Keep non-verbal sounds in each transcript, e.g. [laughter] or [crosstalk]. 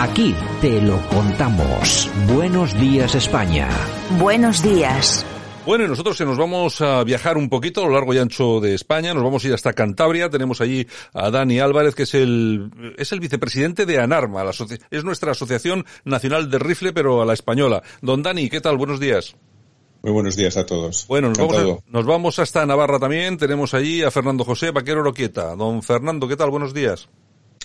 Aquí te lo contamos. Buenos días España. Buenos días. Bueno, y nosotros se nos vamos a viajar un poquito a lo largo y ancho de España. Nos vamos a ir hasta Cantabria. Tenemos allí a Dani Álvarez, que es el, es el vicepresidente de ANARMA. La es nuestra Asociación Nacional de Rifle, pero a la española. Don Dani, ¿qué tal? Buenos días. Muy buenos días a todos. Bueno, nos vamos, nos vamos, hasta Navarra también. Tenemos allí a Fernando José Vaquero Oroquieta. Don Fernando, ¿qué tal? Buenos días.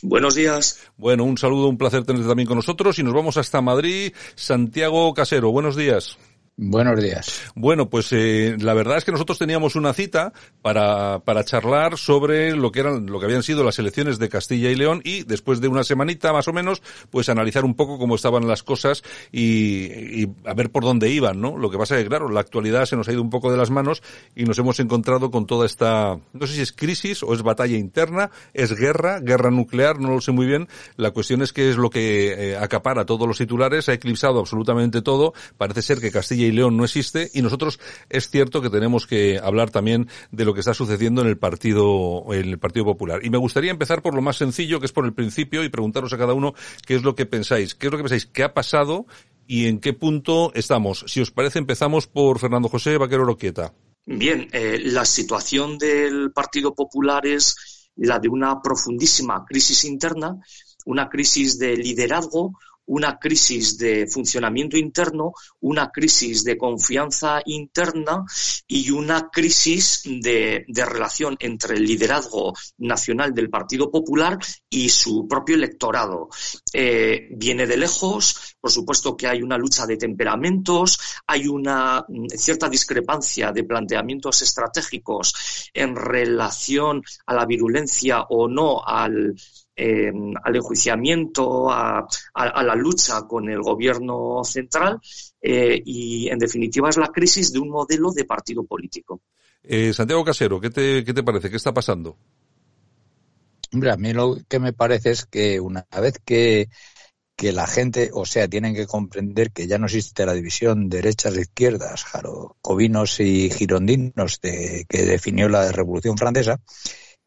Buenos días. Bueno, un saludo, un placer tenerte también con nosotros y nos vamos hasta Madrid. Santiago Casero, buenos días. Buenos días. Bueno, pues eh, la verdad es que nosotros teníamos una cita para, para charlar sobre lo que eran, lo que habían sido las elecciones de Castilla y León y después de una semanita más o menos, pues analizar un poco cómo estaban las cosas y, y a ver por dónde iban, ¿no? Lo que pasa es que, claro, la actualidad se nos ha ido un poco de las manos y nos hemos encontrado con toda esta, no sé si es crisis o es batalla interna, es guerra, guerra nuclear, no lo sé muy bien. La cuestión es que es lo que eh, acapara todos los titulares, ha eclipsado absolutamente todo. Parece ser que Castilla y León no existe y nosotros es cierto que tenemos que hablar también de lo que está sucediendo en el Partido, en el Partido Popular. Y me gustaría empezar por lo más sencillo, que es por el principio, y preguntaros a cada uno qué es lo que pensáis, qué es lo que pensáis, qué ha pasado y en qué punto estamos. Si os parece, empezamos por Fernando José Vaquero Roquieta. Bien, eh, la situación del Partido Popular es la de una profundísima crisis interna, una crisis de liderazgo, una crisis de funcionamiento interno, una crisis de confianza interna y una crisis de, relación entre el liderazgo nacional del Partido Popular y su propio electorado. Eh, viene de lejos, por supuesto que hay una lucha de temperamentos, hay una mm, cierta discrepancia de planteamientos estratégicos en relación a la virulencia o no al Em, al enjuiciamiento, a, la lucha con el gobierno central eh, y, en definitiva, es la crisis de un modelo de partido político. Eh, Santiago Casero, ¿qué te, ¿qué te parece? ¿Qué está pasando? Hombre, a mí lo que me parece es que una vez que, que la gente, o sea, tienen que comprender que ya no existe la división derechas e izquierdas, jacobinos y girondinos de, que definió la Revolución Francesa,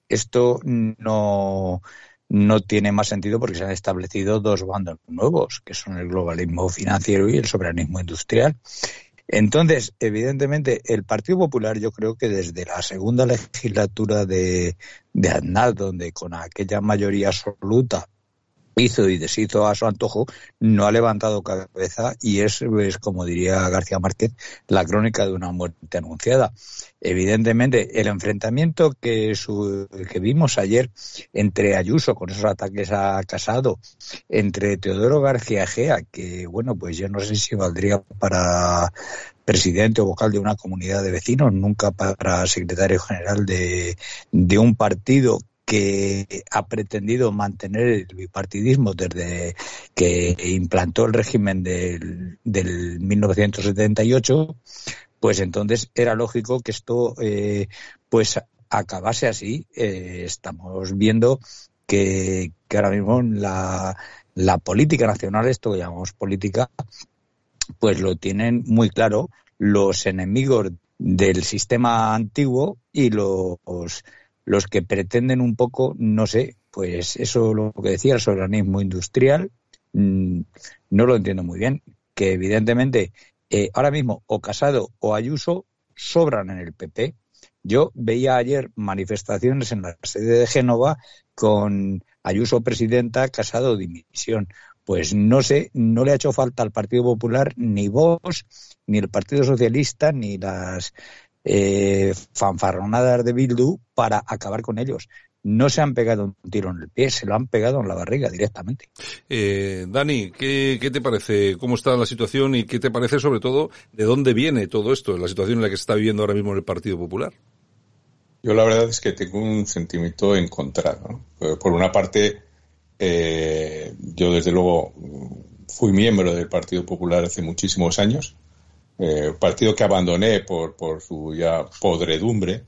esto no, no tiene más sentido porque se han establecido dos bandos nuevos, que son el globalismo financiero y el soberanismo industrial. Entonces, evidentemente, el Partido Popular, yo creo que desde la segunda legislatura de, de Aznar, donde con aquella mayoría absoluta hizo y deshizo a su antojo, no ha levantado cabeza y es, como diría García Márquez, la crónica de una muerte anunciada. Evidentemente, el enfrentamiento que, que vimos ayer entre Ayuso con esos ataques a Casado, entre Teodoro García Gea, que bueno, pues yo no sé si valdría para presidente o vocal de una comunidad de vecinos, nunca para secretario general de, de un partido que ha pretendido mantener el bipartidismo desde que implantó el régimen del, del 1978, pues entonces era lógico que esto eh, pues acabase así. Eh, estamos viendo que, ahora mismo la política nacional, esto que llamamos política, pues lo tienen muy claro los enemigos del sistema antiguo y los los que pretenden un poco, no sé, pues eso lo que decía el soberanismo industrial, mm, no lo entiendo muy bien, que evidentemente eh, ahora mismo o Casado o Ayuso sobran en el PP. Yo veía ayer manifestaciones en la sede de Génova con Ayuso presidenta, Casado dimisión. Pues no sé, no le ha hecho falta al Partido Popular ni vos, ni el Partido Socialista, ni las eh, fanfarronadas de Bildu para acabar con ellos. No se han pegado un tiro en el pie, se lo han pegado en la barriga directamente. Eh, Dani, ¿qué, ¿qué, te parece? ¿Cómo está la situación y qué te parece sobre todo de dónde viene todo esto, la situación en la que se está viviendo ahora mismo en el Partido Popular? Yo la verdad es que tengo un sentimiento encontrado. Por una parte, Eh, yo, desde luego, fui miembro del Partido Popular hace muchísimos años, eh, partido que abandoné por, por su ya podredumbre.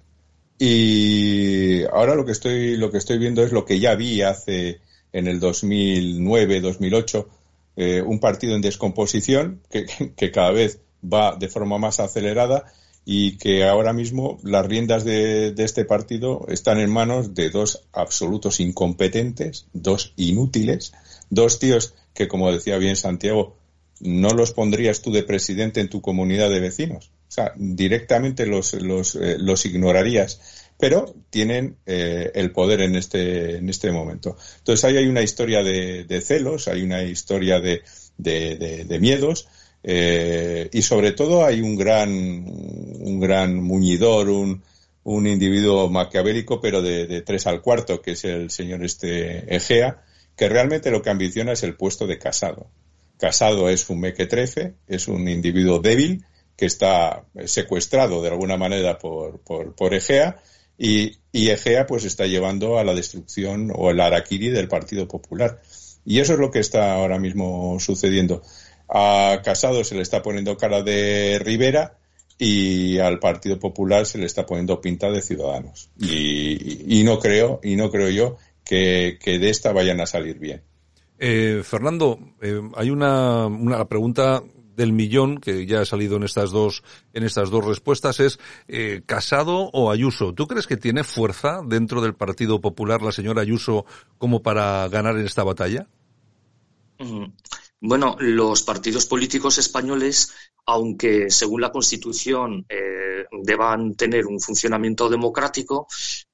Y ahora lo que estoy, lo que estoy viendo es lo que ya vi hace en el 2009, 2008, eh, un partido en descomposición que, [laughs] que cada vez va de forma más acelerada y que ahora mismo las riendas de, este partido están en manos de dos absolutos incompetentes, dos inútiles, dos tíos que, como decía bien Santiago, no los pondrías tú de presidente en tu comunidad de vecinos. O sea, directamente los, los, eh, los ignorarías, pero tienen eh, el poder en este, en este momento. Entonces ahí hay una historia de, de celos, hay una historia de, de, de miedos, eh, y sobre todo hay un gran, un gran muñidor, un, un individuo maquiavélico, pero de, tres al cuarto, que es el señor este Egea, que realmente lo que ambiciona es el puesto de casado. Casado es un mequetrefe, es un individuo débil que está secuestrado de alguna manera por, por, Egea y, y, Egea pues está llevando a la destrucción o el araquiri del Partido Popular. Y eso es lo que está ahora mismo sucediendo. A Casado se le está poniendo cara de Rivera y al Partido Popular se le está poniendo pinta de Ciudadanos. Y, no creo, y no creo yo que, de esta vayan a salir bien. Eh, Fernando, eh, hay una, una pregunta del millón que ya ha salido en estas dos en estas dos respuestas es eh, Casado o Ayuso. ¿Tú crees que tiene fuerza dentro del Partido Popular la señora Ayuso como para ganar en esta batalla? Bueno, los partidos políticos españoles, aunque según la Constitución eh, deban tener un funcionamiento democrático,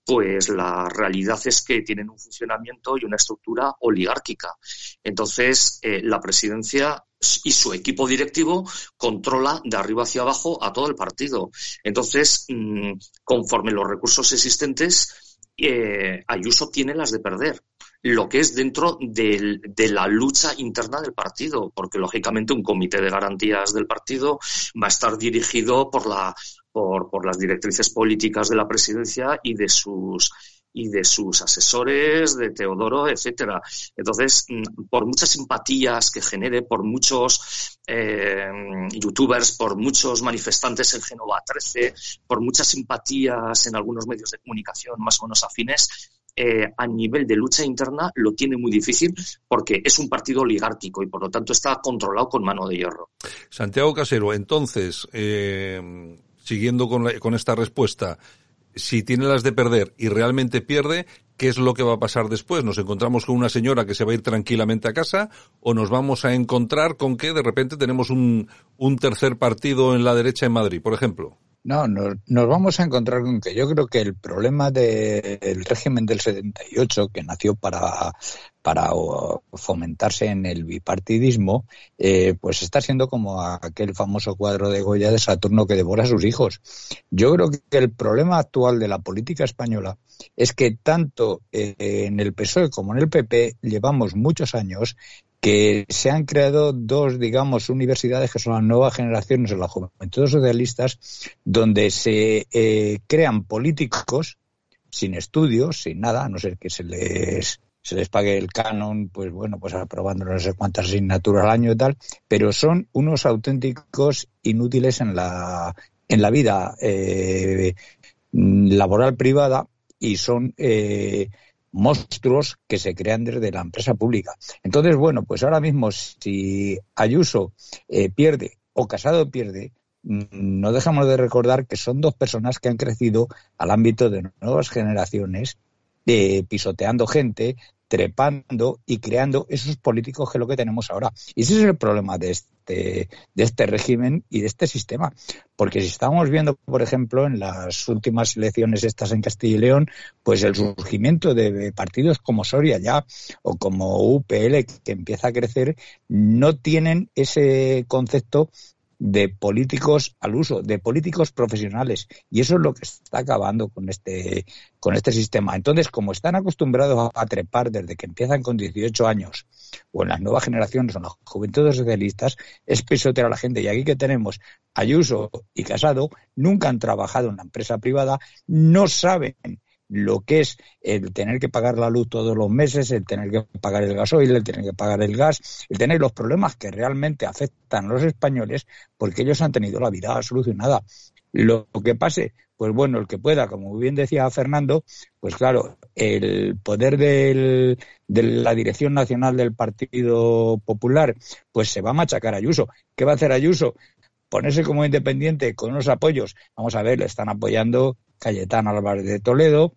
pues la realidad es que tienen un funcionamiento y una estructura oligárquica. Entonces, eh, la presidencia y su equipo directivo controla de arriba hacia abajo a todo el partido. Entonces, mm, conforme los recursos existentes, eh, Ayuso tiene las de perder lo que es dentro de la lucha interna del partido, porque lógicamente un comité de garantías del partido va a estar dirigido por, la, por, por las directrices políticas de la presidencia y de sus y de sus asesores, de Teodoro, etcétera. Entonces, mm, por muchas simpatías que genere, por muchos eh, youtubers, por muchos manifestantes en Génova 13, por muchas simpatías en algunos medios de comunicación más o menos afines, eh, a nivel de lucha interna lo tiene muy difícil porque es un partido oligárquico y por lo tanto está controlado con mano de hierro. Santiago Casero, entonces, eh, siguiendo con, con esta respuesta, si tiene las de perder y realmente pierde, ¿qué es lo que va a pasar después? ¿Nos encontramos con una señora que se va a ir tranquilamente a casa o nos vamos a encontrar con que de repente tenemos un, un tercer partido en la derecha en Madrid, por ejemplo? No, nos, vamos a encontrar con que yo creo que el problema del régimen del 78, que nació para, para fomentarse en el bipartidismo, eh, pues está siendo como aquel famoso cuadro de Goya de Saturno que devora a sus hijos. Yo creo que el problema actual de la política española es que tanto eh, en el PSOE como en el PP llevamos muchos años que se han creado dos, digamos, universidades que son las nuevas generaciones o las juventudes socialistas, donde se eh, crean políticos sin estudios, sin nada, a no ser que se les se les pague el canon, pues bueno, pues aprobando no sé cuántas asignaturas al año y tal, pero son unos auténticos inútiles en la, en la vida eh, laboral privada y son eh, monstruos que se crean desde la empresa pública. Entonces, bueno, pues ahora mismo si Ayuso eh, pierde o Casado pierde, mm, no dejamos de recordar que son dos personas que han crecido al ámbito de nuevas generaciones, eh, pisoteando gente, trepando y creando esos políticos que es lo que tenemos ahora. Y ese es el problema de este, de este régimen y de este sistema. Porque si estamos viendo, por ejemplo, en las últimas elecciones estas en Castilla y León, pues el surgimiento de partidos como Soria ya o como UPL que empieza a crecer, no tienen ese concepto de políticos al uso, de políticos profesionales. Y eso es lo que está acabando con este, con este sistema. Entonces, como están acostumbrados a, trepar desde que empiezan con 18 años, o en las nuevas generaciones, o en las juventudes socialistas, es pisotear a la gente. Y aquí que tenemos Ayuso y Casado, nunca han trabajado en una empresa privada, no saben lo que es el tener que pagar la luz todos los meses, el tener que pagar el gasoil, el tener que pagar el gas, el tener los problemas que realmente afectan a los españoles, porque ellos han tenido la vida solucionada. Lo que pase, pues bueno, el que pueda, como bien decía Fernando, pues claro, el poder de la dirección nacional del Partido Popular, pues se va a machacar a Ayuso. ¿Qué va a hacer Ayuso? Ponerse como independiente con unos apoyos. Vamos a ver, le están apoyando Cayetano Álvarez de Toledo,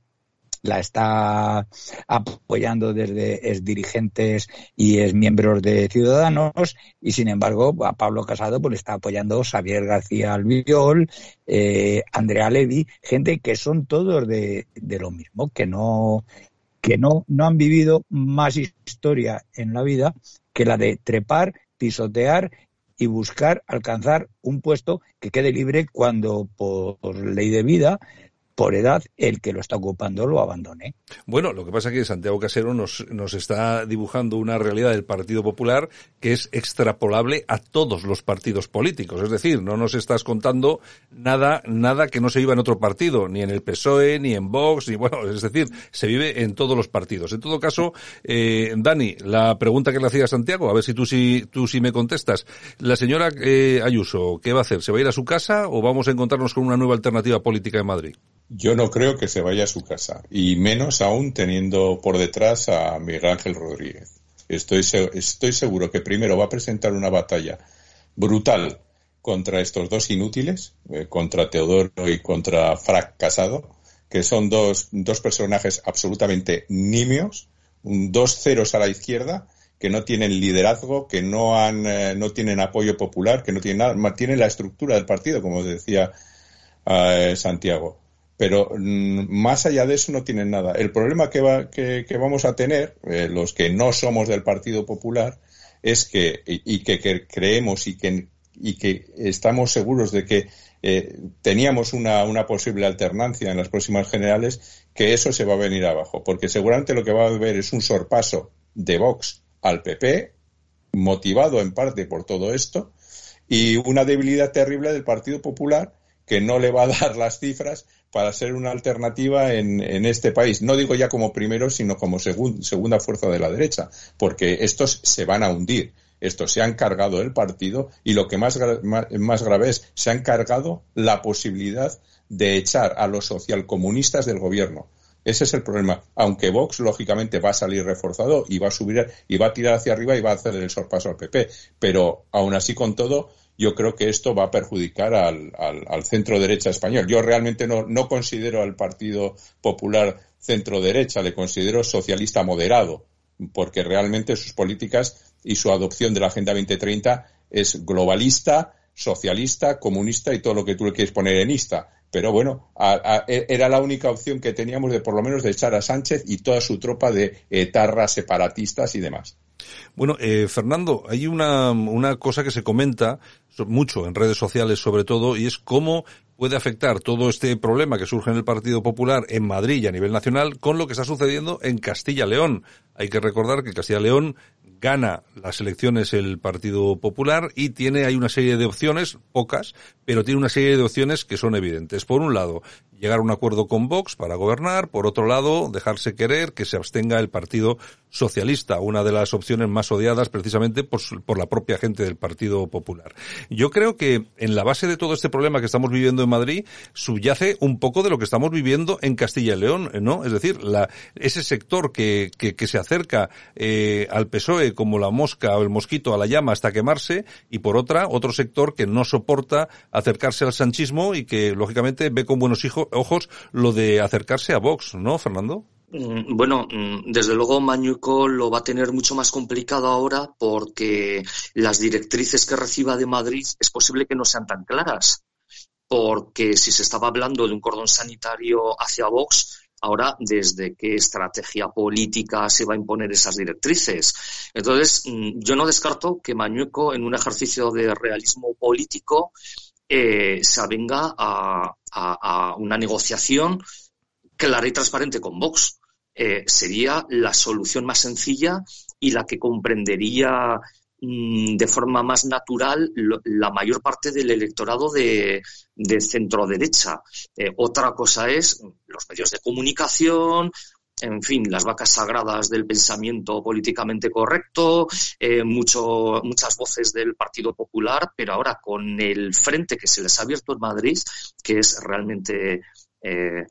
la está apoyando desde es dirigentes y es miembros de Ciudadanos y sin embargo a Pablo Casado pues le está apoyando Xavier García Albiol, eh, Andrea Levy, gente que son todos de, de lo mismo, que no que no, no han vivido más historia en la vida que la de trepar, pisotear y buscar alcanzar un puesto que quede libre cuando por ley de vida por edad, el que lo está ocupando lo abandone. Bueno, lo que pasa es que Santiago Casero nos, nos está dibujando una realidad del Partido Popular que es extrapolable a todos los partidos políticos. Es decir, no nos estás contando nada, nada que no se viva en otro partido, ni en el PSOE, ni en Vox, ni bueno, es decir, se vive en todos los partidos. En todo caso, eh, Dani, la pregunta que le hacía Santiago, a ver si tú sí, tú sí me contestas. La señora eh, Ayuso, ¿qué va a hacer? ¿Se va a ir a su casa o vamos a encontrarnos con una nueva alternativa política en Madrid? Yo no creo que se vaya a su casa, y menos aún teniendo por detrás a Miguel Ángel Rodríguez. Estoy, estoy seguro que primero va a presentar una batalla brutal contra estos dos inútiles, eh, contra Teodoro y contra Frac Casado, que son dos, dos personajes absolutamente nimios, dos ceros a la izquierda, que no tienen liderazgo, que no, han, eh, no tienen apoyo popular, que no tienen nada, tienen la estructura del partido, como decía eh, Santiago pero mm, más allá de eso no tienen nada. El problema que, va, que, vamos a tener, eh, los que no somos del Partido Popular, es que, y, que, creemos y que, y que estamos seguros de que eh, teníamos una, una, posible alternancia en las próximas generales, que eso se va a venir abajo, porque seguramente lo que va a haber es un sorpaso de Vox al PP, motivado en parte por todo esto, y una debilidad terrible del Partido Popular que no le va a [laughs] dar las cifras para ser una alternativa en, en este país. No digo ya como primero, sino como segunda fuerza de la derecha, porque estos se van a hundir. Estos se han cargado el partido y lo que más, más, grave es, se han cargado la posibilidad de echar a los socialcomunistas del gobierno. Ese es el problema. Aunque Vox, lógicamente, va a salir reforzado y va a subir y va a tirar hacia arriba y va a hacer el sorpaso al PP. Pero aún así, con todo, yo creo que esto va a perjudicar al, al, centro derecha español. Yo realmente no, no considero al Partido Popular centro derecha, le considero socialista moderado, porque realmente sus políticas y su adopción de la Agenda 2030 es globalista, socialista, comunista y todo lo que tú le quieres poner en ista. Pero bueno, e, era la única opción que teníamos de por lo menos de echar a Sánchez y toda su tropa de etarras separatistas y demás. Bueno, eh, Fernando, hay una, una cosa que se comenta mucho en redes sociales sobre todo y es cómo puede afectar todo este problema que surge en el Partido Popular en Madrid y a nivel nacional con lo que está sucediendo en Castilla-León. Hay que recordar que Castilla-León gana las elecciones el Partido Popular y tiene hay una serie de opciones, pocas, pero tiene una serie de opciones que son evidentes. Por un lado, llegar a un acuerdo con Vox para gobernar, por otro lado, dejarse querer que se abstenga el Partido Socialista, una de las opciones más odiadas precisamente por, por, la propia gente del Partido Popular. Yo creo que en la base de todo este problema que estamos viviendo en Madrid subyace un poco de lo que estamos viviendo en Castilla y León, ¿no? Es decir, la, ese sector que, que, que se acerca eh, al PSOE como la mosca o el mosquito a la llama hasta quemarse y por otra, otro sector que no soporta acercarse al sanchismo y que lógicamente ve con buenos ojos lo de acercarse a Vox, ¿no, Fernando? Mm, bueno, mm, desde luego Mañuco lo va a tener mucho más complicado ahora porque las directrices que reciba de Madrid es posible que no sean tan claras. Porque si se estaba hablando de un cordón sanitario hacia Vox, ahora desde qué estrategia política se va a imponer esas directrices. Entonces, mm, yo no descarto que Mañueco, en un ejercicio de realismo político, eh, se avenga a, una negociación clara y transparente con Vox. Eh, sería la solución más sencilla y la que comprendería de forma más natural la mayor parte del electorado de, centro derecha. Eh, otra cosa es los medios de comunicación, en fin, las vacas sagradas del pensamiento políticamente correcto, eh, mucho, muchas voces del Partido Popular, pero ahora con el frente que se les ha abierto en Madrid, que es realmente eh,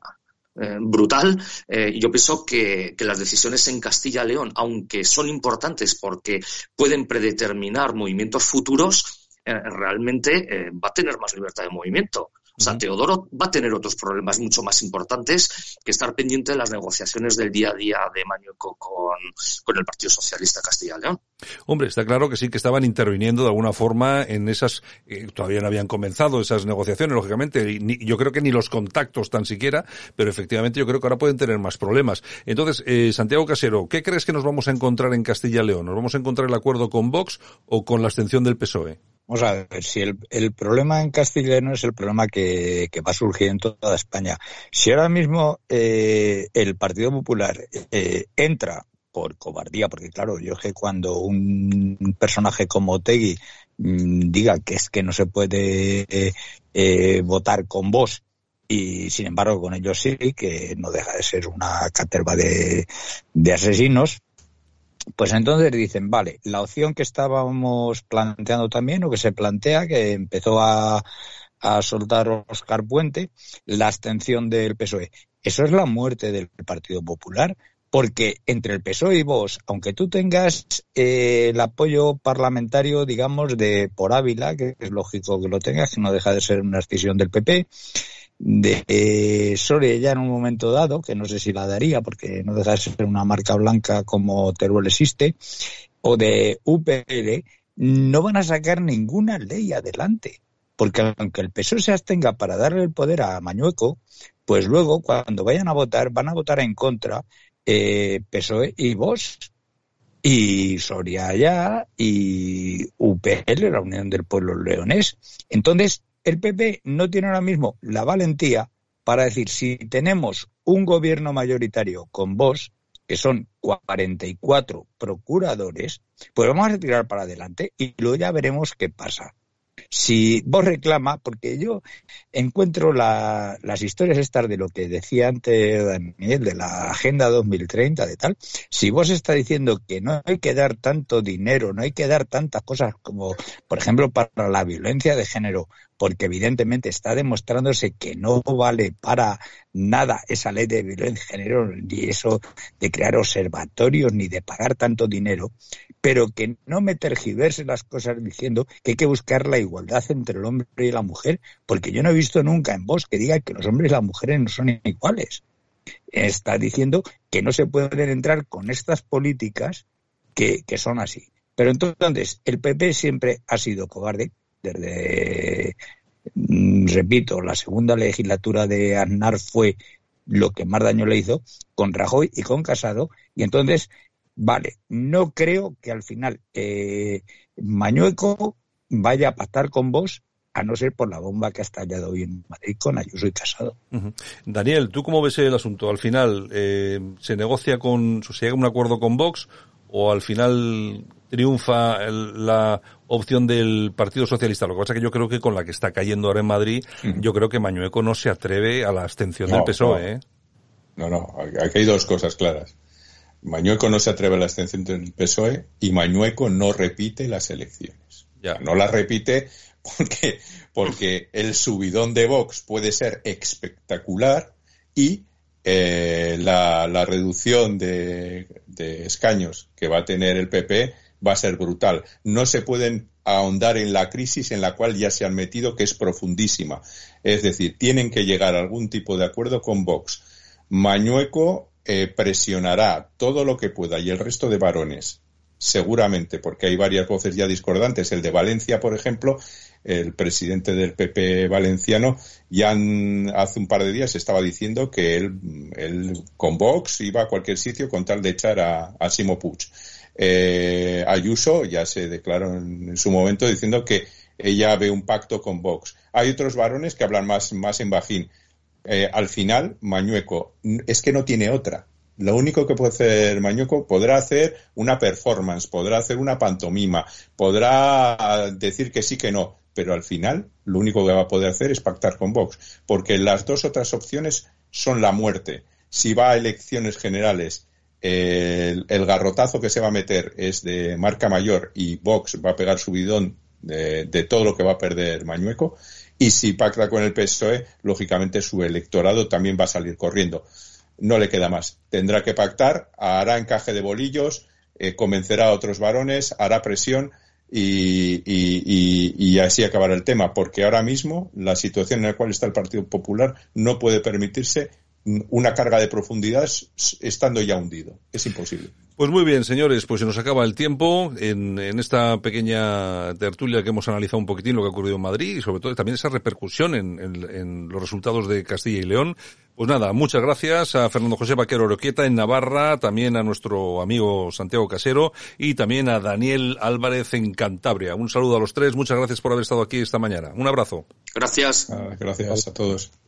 eh, brutal, yo pienso que, que, las decisiones en Castilla-León, aunque son importantes porque pueden predeterminar movimientos futuros, realmente va a tener más libertad de movimiento. O sea, Teodoro va a tener otros problemas mucho más importantes que estar pendiente de las negociaciones del día a día de Mañueco con, con el Partido Socialista Castilla y León. Hombre, está claro que sí que estaban interviniendo de alguna forma en esas, eh, todavía no habían comenzado esas negociaciones, lógicamente, y yo creo que ni los contactos tan siquiera, pero efectivamente yo creo que ahora pueden tener más problemas. Entonces, eh, Santiago Casero, ¿qué crees que nos vamos a encontrar en Castilla y León? ¿Nos vamos a encontrar el acuerdo con Vox o con la abstención del PSOE? Vamos a ver, si el, el problema en castellano es el problema que, que, va a surgir en toda España. Si ahora mismo eh, el Partido Popular eh, entra por cobardía, porque claro, yo que cuando un personaje como Tegui mm, diga que es que no se puede eh, votar con vos y sin embargo con ellos sí, que no deja de ser una caterva de, de asesinos, pues entonces dicen, vale, la opción que estábamos planteando también, o que se plantea, que empezó a, a soltar Oscar Puente, la abstención del PSOE. Eso es la muerte del Partido Popular, porque entre el PSOE y vos, aunque tú tengas eh, el apoyo parlamentario, digamos, de por Ávila, que es lógico que lo tengas, que no deja de ser una decisión del PP, de eh, Soria ya en un momento dado, que no sé si la daría porque no deja de ser una marca blanca como Teruel existe, o de UPL, no van a sacar ninguna ley adelante. Porque aunque el PSOE se abstenga para darle el poder a Mañueco, pues luego cuando vayan a votar van a votar en contra eh, PSOE y vos y Soria ya y UPL, la Unión del Pueblo Leonés. Entonces, el PP no tiene ahora mismo la valentía para decir, si tenemos un gobierno mayoritario con vos, que son 44 procuradores, pues vamos a tirar para adelante y luego ya veremos qué pasa. Si vos reclama, porque yo encuentro las historias estas de lo que decía antes Daniel, de la Agenda 2030, de tal, si vos está diciendo que no hay que dar tanto dinero, no hay que dar tantas cosas como, por ejemplo, para la violencia de género, porque evidentemente está demostrándose que no vale para nada esa ley de violencia de género, ni eso de crear observatorios, ni de pagar tanto dinero, pero que no me tergiverse las cosas diciendo que hay que buscar la igualdad entre el hombre y la mujer, porque yo no he visto nunca en vos que diga que los hombres y las mujeres no son iguales. Está diciendo que no se pueden entrar con estas políticas que, que son así. Pero entonces, el PP siempre ha sido cobarde, desde, mm, repito, la segunda legislatura de Aznar fue lo que más daño le hizo con Rajoy y con Casado, y entonces, vale, no creo que al final eh, Mañueco vaya a pactar con vos a no ser por la bomba que ha estallado hoy en Madrid con Ayuso y Casado. Daniel, ¿tú cómo ves el asunto? Al final, eh, ¿se negocia con, se llega a un acuerdo con Vox o al final triunfa la opción del Partido Socialista. Lo que pasa es que yo creo que con la que está cayendo ahora en Madrid, yo creo que Mañueco no se atreve a la abstención del PSOE. ¿eh? No, no, aquí hay dos cosas claras. Mañueco no se atreve a la abstención del PSOE y Mañueco no repite las elecciones. Ya. No las repite porque, porque el subidón de Vox puede ser espectacular y eh, la, la, reducción de, de, escaños que va a tener el PP va a ser brutal. No se pueden ahondar en la crisis en la cual ya se han metido, que es profundísima. Es decir, tienen que llegar a algún tipo de acuerdo con Vox. Mañueco eh, presionará todo lo que pueda y el resto de varones, seguramente, porque hay varias voces ya discordantes. El de Valencia, por ejemplo, el presidente del PP valenciano, ya hace un par de días estaba diciendo que él, con Vox iba a cualquier sitio con tal de echar a, a Simo Puig. Eh, Ayuso ya se declaró en, su momento diciendo que ella ve un pacto con Vox. Hay otros varones que hablan más, más en bajín. Eh, al final, Mañueco es que no tiene otra. Lo único que puede hacer Mañueco podrá hacer una performance, podrá hacer una pantomima, podrá decir que sí que no, pero al final lo único que va a poder hacer es pactar con Vox, porque las dos otras opciones son la muerte. Si va a elecciones generales, el, garrotazo que se va a meter es de marca mayor y Vox va a pegar su bidón de, de todo lo que va a perder Mañueco. Y si pacta con el PSOE, lógicamente su electorado también va a salir corriendo no le queda más. Tendrá que pactar, hará encaje de bolillos, eh, convencerá a otros varones, hará presión y, y, así acabará el tema, porque ahora mismo la situación en la cual está el Partido Popular no puede permitirse una carga de profundidad estando ya hundido. Es imposible. Pues muy bien, señores, pues se nos acaba el tiempo en, en, esta pequeña tertulia que hemos analizado un poquitín lo que ha ocurrido en Madrid y sobre todo también esa repercusión en, en, los resultados de Castilla y León. Pues nada, muchas gracias a Fernando José Vaquero Oroquieta en Navarra, también a nuestro amigo Santiago Casero y también a Daniel Álvarez en Cantabria. Un saludo a los tres, muchas gracias por haber estado aquí esta mañana. Un abrazo. Gracias. Ah, gracias a todos.